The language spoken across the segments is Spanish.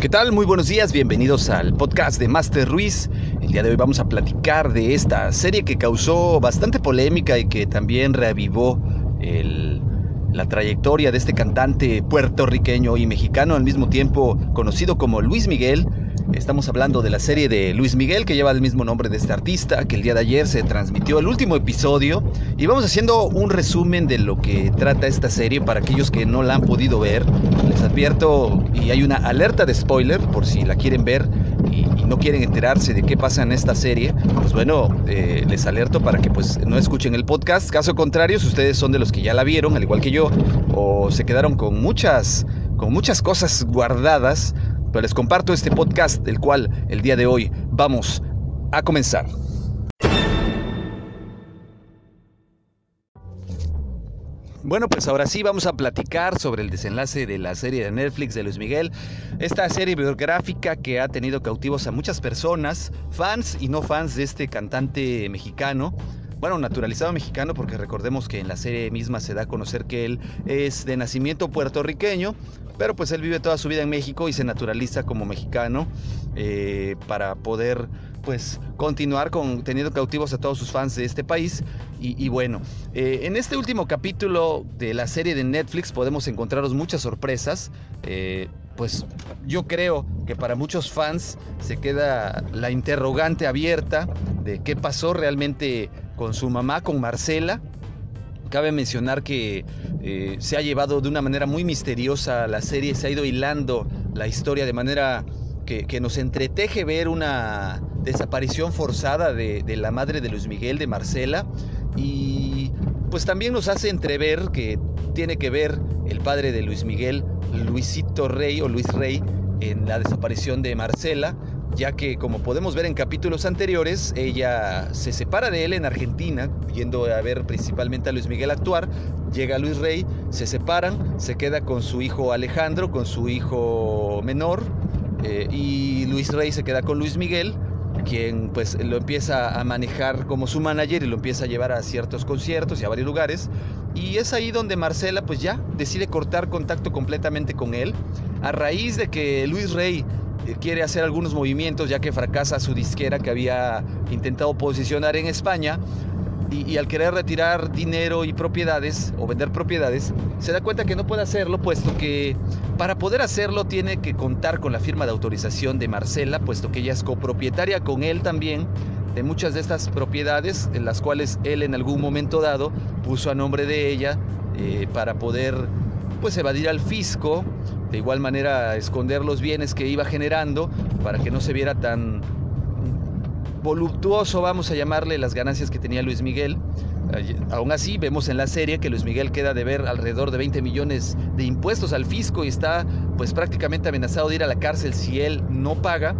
¿Qué tal? Muy buenos días, bienvenidos al podcast de Master Ruiz. El día de hoy vamos a platicar de esta serie que causó bastante polémica y que también reavivó la trayectoria de este cantante puertorriqueño y mexicano al mismo tiempo conocido como Luis Miguel, Estamos hablando de la serie de Luis Miguel que lleva el mismo nombre de este artista, que el día de ayer se transmitió el último episodio y vamos haciendo un resumen de lo que trata esta serie para aquellos que no la han podido ver. Les advierto y hay una alerta de spoiler por si la quieren ver y, no quieren enterarse de qué pasa en esta serie, pues bueno, eh, les alerto para que pues no escuchen el podcast. Caso contrario, si ustedes son de los que ya la vieron, al igual que yo, o se quedaron con muchas, con muchas cosas guardadas, pero les comparto este podcast, del cual el día de hoy vamos a comenzar. Bueno, pues ahora sí vamos a platicar sobre el desenlace de la serie de Netflix de Luis Miguel. Esta serie biográfica que ha tenido cautivos a muchas personas, fans y no fans de este cantante mexicano. Bueno, naturalizado mexicano porque recordemos que en la serie misma se da a conocer que él es de nacimiento puertorriqueño, pero pues él vive toda su vida en México y se naturaliza como mexicano eh, para poder pues continuar con, teniendo cautivos a todos sus fans de este país. Y, bueno, eh, en este último capítulo de la serie de Netflix podemos encontraros muchas sorpresas. Eh, pues yo creo que para muchos fans se queda la interrogante abierta de qué pasó realmente con su mamá, con Marcela. Cabe mencionar que eh, se ha llevado de una manera muy misteriosa la serie, se ha ido hilando la historia de manera que, nos entreteje ver una desaparición forzada de, de, la madre de Luis Miguel, de Marcela, y pues también nos hace entrever que tiene que ver el padre de Luis Miguel, Luisito Rey o Luis Rey, en la desaparición de Marcela, ya que como podemos ver en capítulos anteriores, ella se separa de él en Argentina, yendo a ver principalmente a Luis Miguel actuar, llega Luis Rey, se separan, se queda con su hijo Alejandro, con su hijo menor, eh, y Luis Rey se queda con Luis Miguel, quien pues lo empieza a manejar como su manager y lo empieza a llevar a ciertos conciertos y a varios lugares. Y es ahí donde Marcela pues ya decide cortar contacto completamente con él, a raíz de que Luis Rey quiere hacer algunos movimientos ya que fracasa su disquera que había intentado posicionar en España y, al querer retirar dinero y propiedades o vender propiedades, se da cuenta que no puede hacerlo, puesto que para poder hacerlo tiene que contar con la firma de autorización de Marcela, puesto que ella es copropietaria con él también de muchas de estas propiedades, en las cuales él en algún momento dado puso a nombre de ella eh, para poder pues evadir al fisco, de igual manera esconder los bienes que iba generando para que no se viera tan voluptuoso, vamos a llamarle, las ganancias que tenía Luis Miguel. Aún así, vemos en la serie que Luis Miguel queda de ver alrededor de 20 millones de impuestos al fisco y está pues prácticamente amenazado de ir a la cárcel si él no paga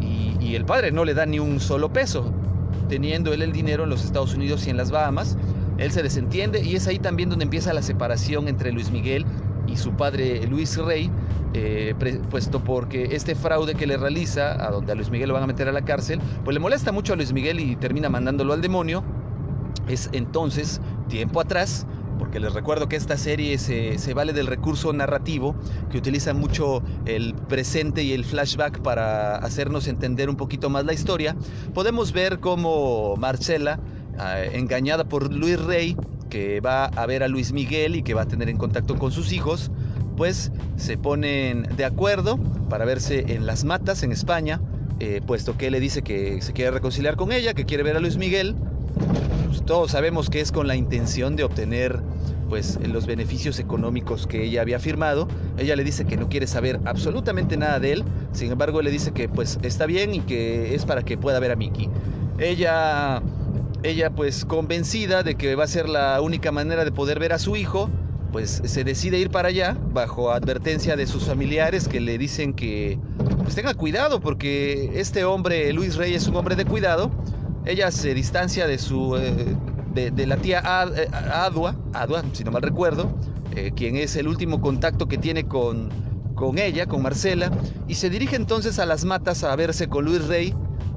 y, y el padre no le da ni un solo peso, teniendo él el dinero en los Estados Unidos y en las Bahamas. Él se desentiende y es ahí también donde empieza la separación entre Luis Miguel y su padre Luis Rey, eh, puesto porque este fraude que le realiza, a donde a Luis Miguel lo van a meter a la cárcel, pues le molesta mucho a Luis Miguel y termina mandándolo al demonio. Es entonces, tiempo atrás, porque les recuerdo que esta serie se, se, vale del recurso narrativo, que utiliza mucho el presente y el flashback para hacernos entender un poquito más la historia, podemos ver cómo Marcela, ah, engañada por Luis Rey, que va a ver a Luis Miguel y que va a tener en contacto con sus hijos, pues se ponen de acuerdo para verse en las matas en España, eh, puesto que él le dice que se quiere reconciliar con ella, que quiere ver a Luis Miguel. Pues, todos sabemos que es con la intención de obtener pues los beneficios económicos que ella había firmado. Ella le dice que no quiere saber absolutamente nada de él. Sin embargo, le dice que pues está bien y que es para que pueda ver a Mickey. Ella ella pues convencida de que va a ser la única manera de poder ver a su hijo, pues se decide ir para allá bajo advertencia de sus familiares que le dicen que pues tenga cuidado porque este hombre, Luis Rey, es un hombre de cuidado. Ella se distancia de su eh, de, la tía eh, Adua, Adua, si no mal recuerdo, eh, quien es el último contacto que tiene con, con ella, con Marcela, y se dirige entonces a las matas a verse con Luis Rey.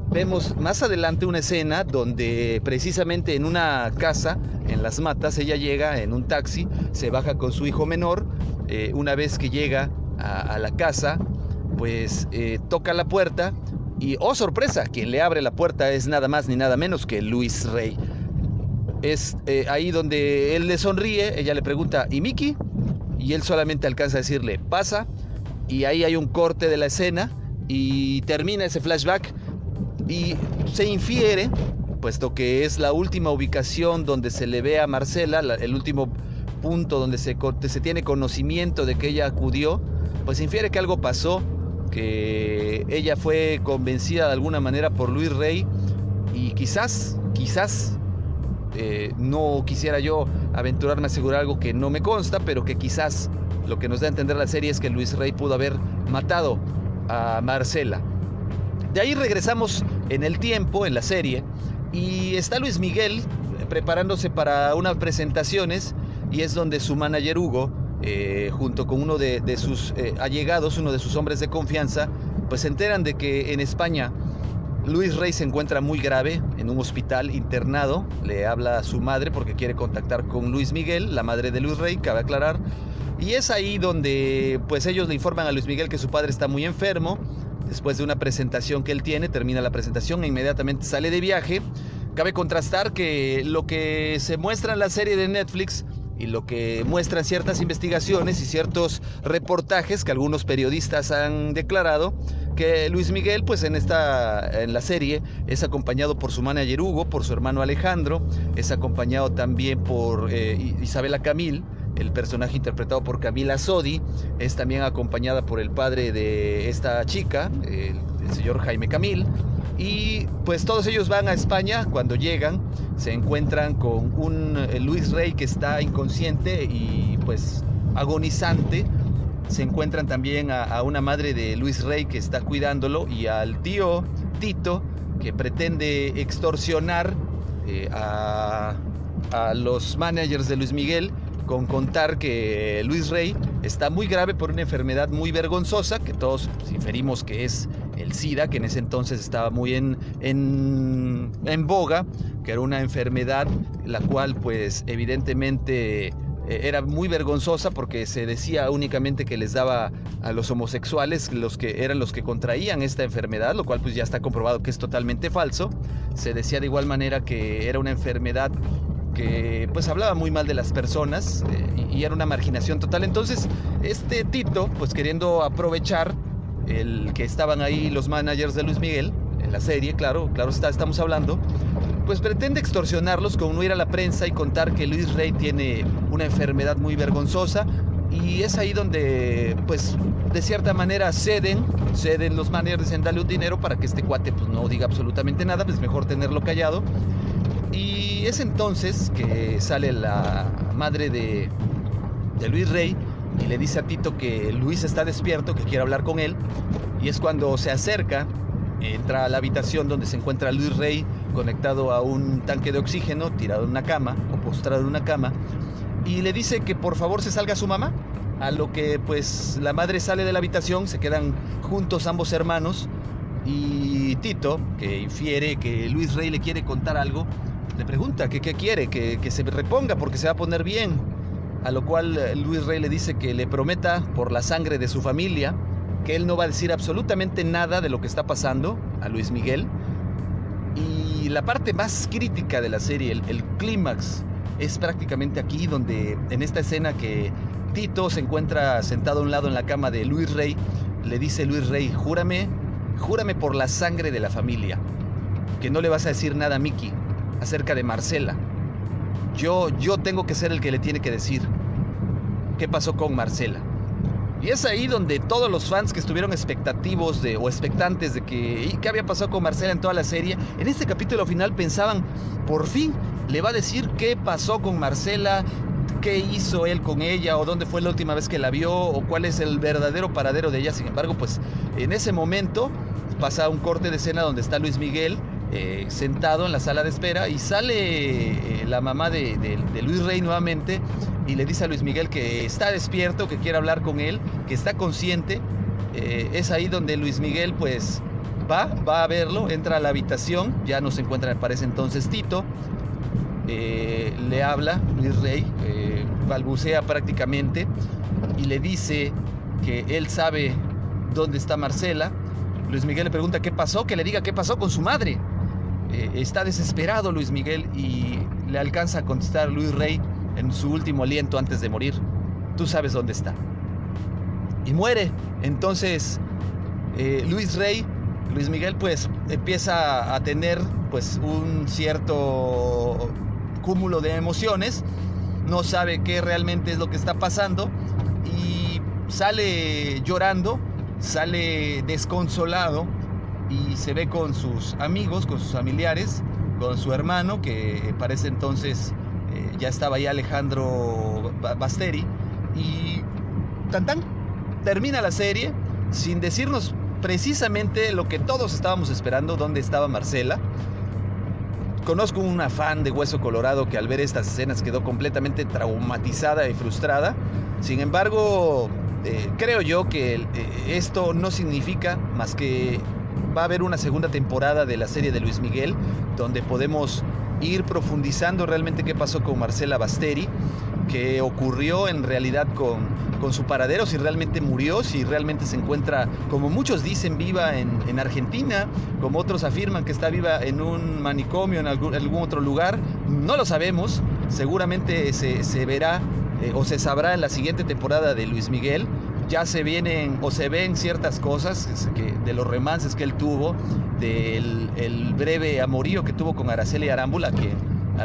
Vemos más adelante una escena donde precisamente en una casa en las matas, ella llega en un taxi, se baja con su hijo menor, eh, una vez que llega a, la casa, pues eh, toca la puerta y, oh sorpresa, quien le abre la puerta es nada más ni nada menos que Luis Rey. Es eh, ahí donde él le sonríe, ella le pregunta, ¿y Mickey? Y él solamente alcanza a decirle, pasa, y ahí hay un corte de la escena y termina ese flashback y se infiere, puesto que es la última ubicación donde se le ve a Marcela, el último punto donde se, se tiene conocimiento de que ella acudió, pues se infiere que algo pasó que ella fue convencida de alguna manera por Luis Rey y quizás, quizás, eh, no quisiera yo aventurarme a asegurar algo que no me consta, pero que quizás lo que nos da a entender la serie es que Luis Rey pudo haber matado a Marcela. De ahí regresamos en el tiempo, en la serie, y está Luis Miguel preparándose para unas presentaciones y es donde su manager Hugo eh, junto con uno de, sus eh, allegados, uno de sus hombres de confianza, pues se enteran de que en España Luis Rey se encuentra muy grave en un hospital internado. Le habla a su madre porque quiere contactar con Luis Miguel, la madre de Luis Rey, cabe aclarar. Y es ahí donde pues ellos le informan a Luis Miguel que su padre está muy enfermo. Después de una presentación que él tiene, termina la presentación e inmediatamente sale de viaje. Cabe contrastar que lo que se muestra en la serie de Netflix y lo que muestran ciertas investigaciones y ciertos reportajes que algunos periodistas han declarado que Luis Miguel pues en esta en la serie es acompañado por su manager Hugo, por su hermano Alejandro, es acompañado también por eh, Isabela Camil, el personaje interpretado por Camila Sodi, es también acompañada por el padre de esta chica, el, señor Jaime Camil, y pues todos ellos van a España, cuando llegan se encuentran con un eh, Luis Rey que está inconsciente y pues agonizante. Se encuentran también a, una madre de Luis Rey que está cuidándolo y al tío Tito que pretende extorsionar eh, a, a los managers de Luis Miguel con contar que Luis Rey está muy grave por una enfermedad muy vergonzosa, que todos inferimos que es el SIDA, que en ese entonces estaba muy en, en, boga, que era una enfermedad la cual pues evidentemente eh, era muy vergonzosa porque se decía únicamente que les daba a los homosexuales los que eran los que contraían esta enfermedad, lo cual pues ya está comprobado que es totalmente falso. Se decía de igual manera que era una enfermedad que pues hablaba muy mal de las personas eh, y, era una marginación total. Entonces, este Tito, pues queriendo aprovechar el que estaban ahí los managers de Luis Miguel, en la serie, claro, claro está, estamos hablando, pues pretende extorsionarlos con no ir a la prensa y contar que Luis Rey tiene una enfermedad muy vergonzosa y es ahí donde pues de cierta manera ceden, ceden los managers en darle un dinero para que este cuate pues no diga absolutamente nada, pues mejor tenerlo callado. Y es entonces que sale la madre de, de Luis Rey y le dice a Tito que Luis está despierto, que quiere hablar con él. Y es cuando se acerca, entra a la habitación donde se encuentra Luis Rey conectado a un tanque de oxígeno, tirado en una cama o postrado en una cama, y le dice que por favor se salga su mamá. A lo que pues la madre sale de la habitación, se quedan juntos ambos hermanos y Tito, que infiere que Luis Rey le quiere contar algo, le pregunta que qué quiere, que, se reponga porque se va a poner bien a lo cual eh, Luis Rey le dice que le prometa por la sangre de su familia que él no va a decir absolutamente nada de lo que está pasando a Luis Miguel. Y la parte más crítica de la serie, el, clímax, es prácticamente aquí donde en esta escena que Tito se encuentra sentado a un lado en la cama de Luis Rey, le dice Luis Rey, júrame, júrame por la sangre de la familia, que no le vas a decir nada a Mickey acerca de Marcela yo, yo tengo que ser el que le tiene que decir qué pasó con Marcela. Y es ahí donde todos los fans que estuvieron expectativos de, o expectantes de que qué había pasado con Marcela en toda la serie, en este capítulo final pensaban, por fin le va a decir qué pasó con Marcela, qué hizo él con ella, o dónde fue la última vez que la vio, o cuál es el verdadero paradero de ella. Sin embargo, pues en ese momento pasa un corte de escena donde está Luis Miguel eh, sentado en la sala de espera y sale eh, la mamá de, Luis Rey nuevamente y le dice a Luis Miguel que está despierto, que quiere hablar con él, que está consciente. Eh, es ahí donde Luis Miguel pues va, va a verlo, entra a la habitación, ya no se encuentra, parece entonces Tito, le habla Luis Rey, balbucea prácticamente y le dice que él sabe dónde está Marcela. Luis Miguel le pregunta qué pasó, que le diga qué pasó con su madre. Eh, está desesperado Luis Miguel y le alcanza a contestar Luis Rey en su último aliento antes de morir. Tú sabes dónde está. Y muere. Entonces, eh, Luis Rey, Luis Miguel, pues empieza a tener pues un cierto cúmulo de emociones. No sabe qué realmente es lo que está pasando y sale llorando, sale desconsolado y se ve con sus amigos, con sus familiares, con su hermano, que parece entonces eh, ya estaba ahí Alejandro Basteri. Y tan tan, termina la serie sin decirnos precisamente lo que todos estábamos esperando, dónde estaba Marcela. Conozco una fan de Hueso Colorado que al ver estas escenas quedó completamente traumatizada y frustrada. Sin embargo, eh, creo yo que eh, esto no significa más que va a haber una segunda temporada de la serie de Luis Miguel, donde podemos ir profundizando realmente qué pasó con Marcela Basteri, qué ocurrió en realidad con, con su paradero, si realmente murió, si realmente se encuentra, como muchos dicen, viva en, en Argentina, como otros afirman que está viva en un manicomio, en algún, algún otro lugar, no lo sabemos, seguramente se, se verá eh, o se sabrá en la siguiente temporada de Luis Miguel, ya se vienen o se ven ciertas cosas que, de los remances que él tuvo, del el breve amorío que tuvo con Araceli Arámbula, que,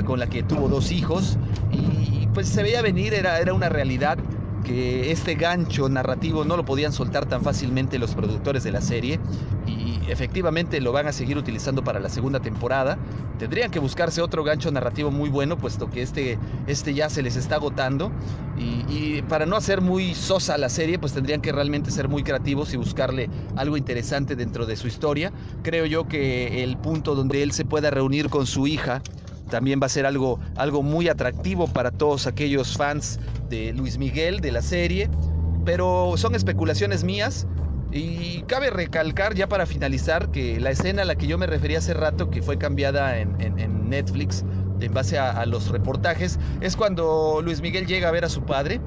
con la que tuvo dos hijos, y pues se veía venir, era, era una realidad que este gancho narrativo no lo podían soltar tan fácilmente los productores de la serie y efectivamente lo van a seguir utilizando para la segunda temporada. Tendrían que buscarse otro gancho narrativo muy bueno, puesto que este, este ya se les está agotando. Y, y para no hacer muy sosa la serie, pues tendrían que realmente ser muy creativos y buscarle algo interesante dentro de su historia. Creo yo que el punto donde él se pueda reunir con su hija también va a ser algo, algo muy atractivo para todos aquellos fans de Luis Miguel, de la serie, pero son especulaciones mías. Y cabe recalcar ya para finalizar que la escena a la que yo me refería hace rato, que fue cambiada en, en, Netflix en base a, a, los reportajes, es cuando Luis Miguel llega a ver a su padre.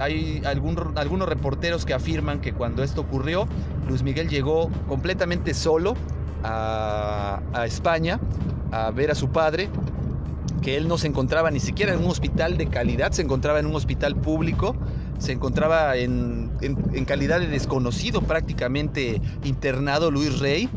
Hay algún, algunos reporteros que afirman que cuando esto ocurrió, Luis Miguel llegó completamente solo a, a España a ver a su padre que él no se encontraba ni siquiera en un hospital de calidad, se encontraba en un hospital público, se encontraba en, en, calidad de desconocido prácticamente internado Luis Rey,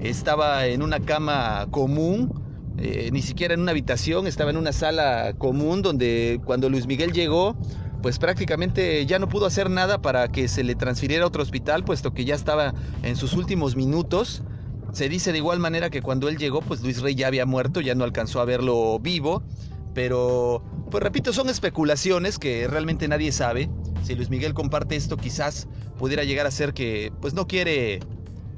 estaba en una cama común, eh, ni siquiera en una habitación, estaba en una sala común donde cuando Luis Miguel llegó, pues prácticamente ya no pudo hacer nada para que se le transfiriera a otro hospital, puesto que ya estaba en sus últimos minutos. Se dice de igual manera que cuando él llegó, pues Luis Rey ya había muerto, ya no alcanzó a verlo vivo. Pero, pues repito, son especulaciones que realmente nadie sabe. Si Luis Miguel comparte esto, quizás pudiera llegar a ser que, pues no quiere,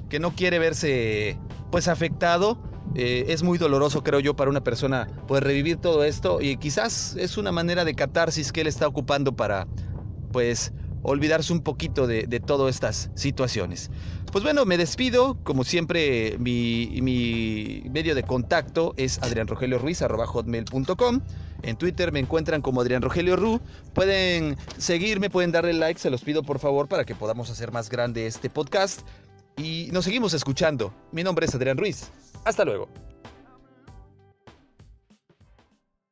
que no quiere verse, pues afectado. Eh, es muy doloroso, creo yo, para una persona poder revivir todo esto y quizás es una manera de catarsis que él está ocupando para, pues, olvidarse un poquito de, de todas estas situaciones. Pues bueno, me despido. Como siempre, mi, mi medio de contacto es adrianrogelioruiz.com. En Twitter me encuentran como Adrián Rogelio Ru. Pueden seguirme, pueden darle like, se los pido por favor para que podamos hacer más grande este podcast. Y nos seguimos escuchando. Mi nombre es Adrián Ruiz. Hasta luego.